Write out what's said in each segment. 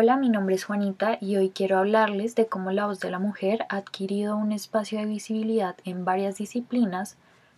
Hola, mi nombre es Juanita y hoy quiero hablarles de cómo la voz de la mujer ha adquirido un espacio de visibilidad en varias disciplinas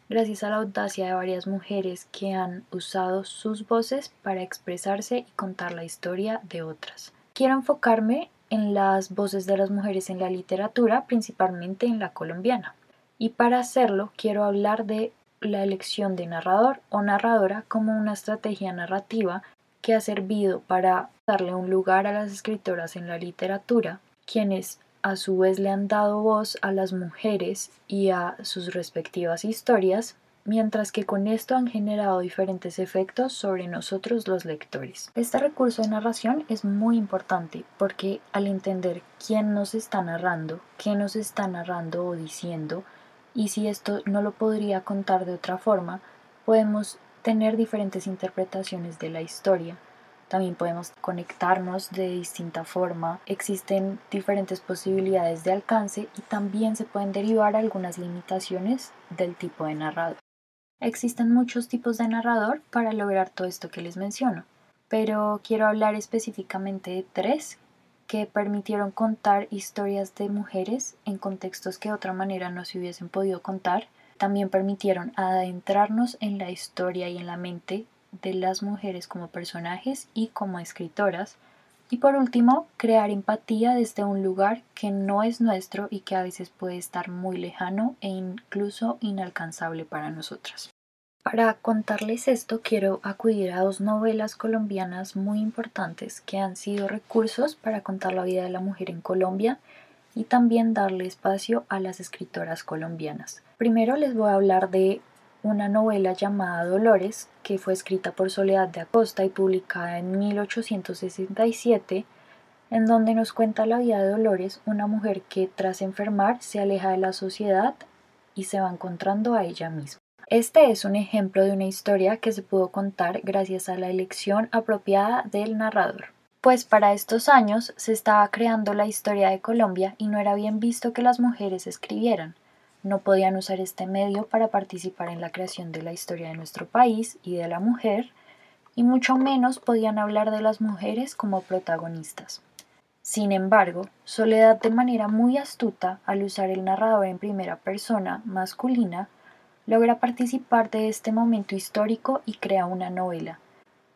gracias a la audacia de varias mujeres que han usado sus voces para expresarse y contar la historia de otras. Quiero enfocarme en las voces de las mujeres en la literatura, principalmente en la colombiana. Y para hacerlo quiero hablar de la elección de narrador o narradora como una estrategia narrativa que ha servido para darle un lugar a las escritoras en la literatura, quienes a su vez le han dado voz a las mujeres y a sus respectivas historias, mientras que con esto han generado diferentes efectos sobre nosotros los lectores. Este recurso de narración es muy importante porque al entender quién nos está narrando, qué nos está narrando o diciendo, y si esto no lo podría contar de otra forma, podemos tener diferentes interpretaciones de la historia. También podemos conectarnos de distinta forma, existen diferentes posibilidades de alcance y también se pueden derivar algunas limitaciones del tipo de narrador. Existen muchos tipos de narrador para lograr todo esto que les menciono, pero quiero hablar específicamente de tres que permitieron contar historias de mujeres en contextos que de otra manera no se hubiesen podido contar también permitieron adentrarnos en la historia y en la mente de las mujeres como personajes y como escritoras. Y por último, crear empatía desde un lugar que no es nuestro y que a veces puede estar muy lejano e incluso inalcanzable para nosotras. Para contarles esto, quiero acudir a dos novelas colombianas muy importantes que han sido recursos para contar la vida de la mujer en Colombia y también darle espacio a las escritoras colombianas. Primero les voy a hablar de una novela llamada Dolores, que fue escrita por Soledad de Acosta y publicada en 1867, en donde nos cuenta la vida de Dolores, una mujer que tras enfermar se aleja de la sociedad y se va encontrando a ella misma. Este es un ejemplo de una historia que se pudo contar gracias a la elección apropiada del narrador pues para estos años se estaba creando la historia de Colombia y no era bien visto que las mujeres escribieran. No podían usar este medio para participar en la creación de la historia de nuestro país y de la mujer, y mucho menos podían hablar de las mujeres como protagonistas. Sin embargo, Soledad de manera muy astuta, al usar el narrador en primera persona masculina, logra participar de este momento histórico y crea una novela,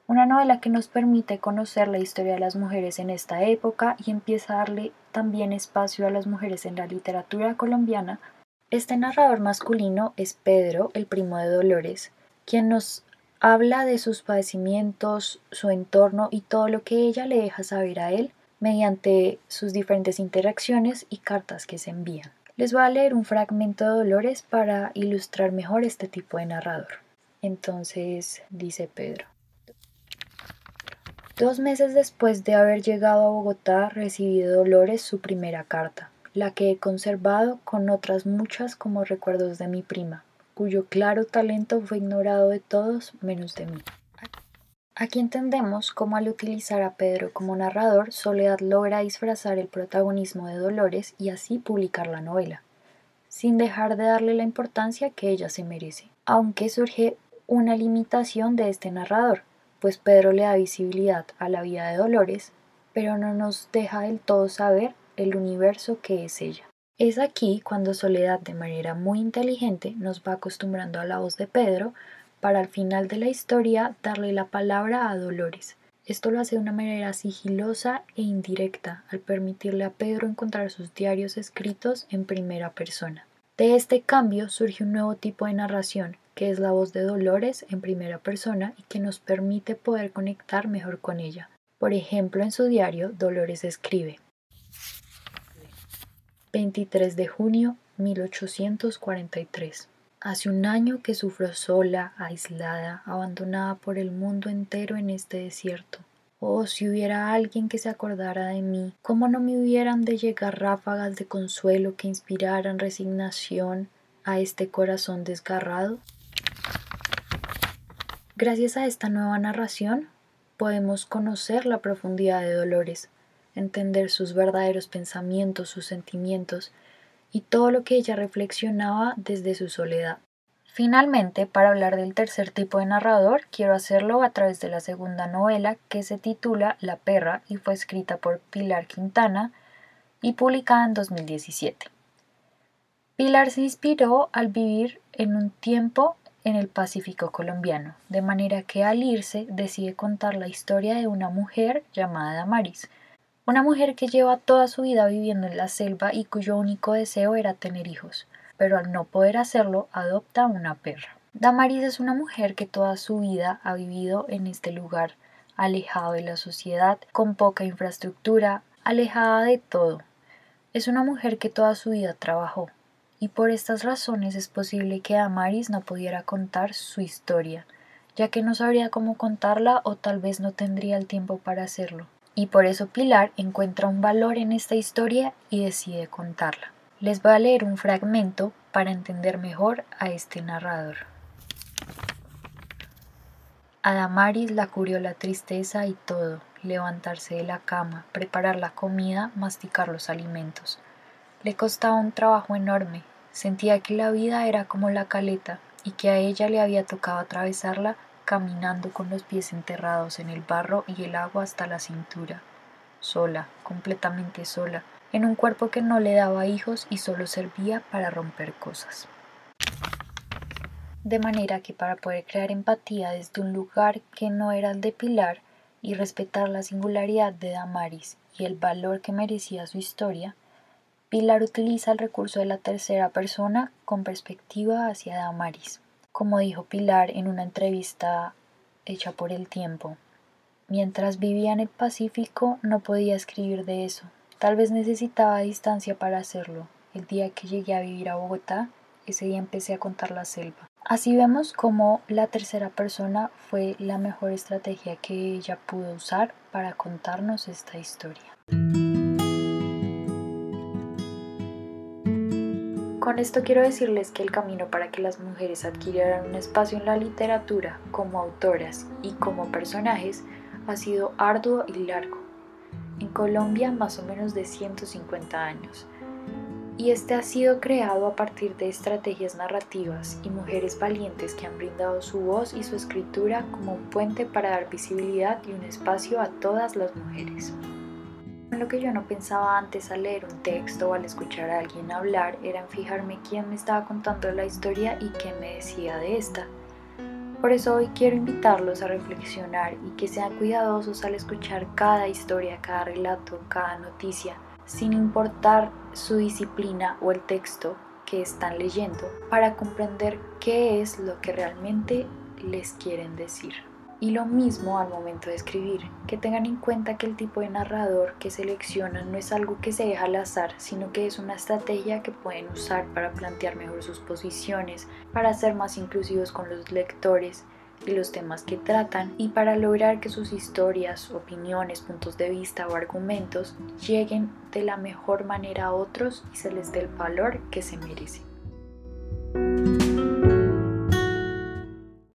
una novela que nos permite conocer la historia de las mujeres en esta época y empieza a darle también espacio a las mujeres en la literatura colombiana. Este narrador masculino es Pedro, el primo de Dolores, quien nos habla de sus padecimientos, su entorno y todo lo que ella le deja saber a él mediante sus diferentes interacciones y cartas que se envían. Les voy a leer un fragmento de Dolores para ilustrar mejor este tipo de narrador. Entonces dice Pedro. Dos meses después de haber llegado a Bogotá recibí de Dolores su primera carta, la que he conservado con otras muchas como recuerdos de mi prima, cuyo claro talento fue ignorado de todos menos de mí. Aquí entendemos cómo al utilizar a Pedro como narrador, Soledad logra disfrazar el protagonismo de Dolores y así publicar la novela, sin dejar de darle la importancia que ella se merece. Aunque surge una limitación de este narrador, pues Pedro le da visibilidad a la vida de Dolores, pero no nos deja del todo saber el universo que es ella. Es aquí cuando Soledad de manera muy inteligente nos va acostumbrando a la voz de Pedro para al final de la historia darle la palabra a Dolores. Esto lo hace de una manera sigilosa e indirecta al permitirle a Pedro encontrar sus diarios escritos en primera persona. De este cambio surge un nuevo tipo de narración que es la voz de Dolores en primera persona y que nos permite poder conectar mejor con ella. Por ejemplo, en su diario, Dolores escribe 23 de junio 1843. Hace un año que sufro sola, aislada, abandonada por el mundo entero en este desierto. Oh, si hubiera alguien que se acordara de mí, cómo no me hubieran de llegar ráfagas de consuelo que inspiraran resignación a este corazón desgarrado. Gracias a esta nueva narración podemos conocer la profundidad de Dolores, entender sus verdaderos pensamientos, sus sentimientos y todo lo que ella reflexionaba desde su soledad. Finalmente, para hablar del tercer tipo de narrador, quiero hacerlo a través de la segunda novela que se titula La perra y fue escrita por Pilar Quintana y publicada en 2017. Pilar se inspiró al vivir en un tiempo en el Pacífico colombiano, de manera que al irse decide contar la historia de una mujer llamada Damaris, una mujer que lleva toda su vida viviendo en la selva y cuyo único deseo era tener hijos, pero al no poder hacerlo adopta una perra. Damaris es una mujer que toda su vida ha vivido en este lugar, alejado de la sociedad, con poca infraestructura, alejada de todo. Es una mujer que toda su vida trabajó, y por estas razones es posible que Damaris no pudiera contar su historia, ya que no sabría cómo contarla o tal vez no tendría el tiempo para hacerlo. Y por eso Pilar encuentra un valor en esta historia y decide contarla. Les voy a leer un fragmento para entender mejor a este narrador. A Damaris la curió la tristeza y todo, levantarse de la cama, preparar la comida, masticar los alimentos. Le costaba un trabajo enorme. Sentía que la vida era como la caleta y que a ella le había tocado atravesarla caminando con los pies enterrados en el barro y el agua hasta la cintura, sola, completamente sola, en un cuerpo que no le daba hijos y solo servía para romper cosas. De manera que para poder crear empatía desde un lugar que no era el de Pilar y respetar la singularidad de Damaris y el valor que merecía su historia, Pilar utiliza el recurso de la tercera persona con perspectiva hacia Damaris. Como dijo Pilar en una entrevista hecha por El Tiempo, mientras vivía en el Pacífico no podía escribir de eso. Tal vez necesitaba distancia para hacerlo. El día que llegué a vivir a Bogotá, ese día empecé a contar la selva. Así vemos cómo la tercera persona fue la mejor estrategia que ella pudo usar para contarnos esta historia. Con esto quiero decirles que el camino para que las mujeres adquirieran un espacio en la literatura como autoras y como personajes ha sido arduo y largo. En Colombia más o menos de 150 años. Y este ha sido creado a partir de estrategias narrativas y mujeres valientes que han brindado su voz y su escritura como un puente para dar visibilidad y un espacio a todas las mujeres. Lo que yo no pensaba antes al leer un texto o al escuchar a alguien hablar era en fijarme quién me estaba contando la historia y qué me decía de esta. Por eso hoy quiero invitarlos a reflexionar y que sean cuidadosos al escuchar cada historia, cada relato, cada noticia, sin importar su disciplina o el texto que están leyendo, para comprender qué es lo que realmente les quieren decir. Y lo mismo al momento de escribir, que tengan en cuenta que el tipo de narrador que seleccionan no es algo que se deja al azar, sino que es una estrategia que pueden usar para plantear mejor sus posiciones, para ser más inclusivos con los lectores y los temas que tratan y para lograr que sus historias, opiniones, puntos de vista o argumentos lleguen de la mejor manera a otros y se les dé el valor que se merecen.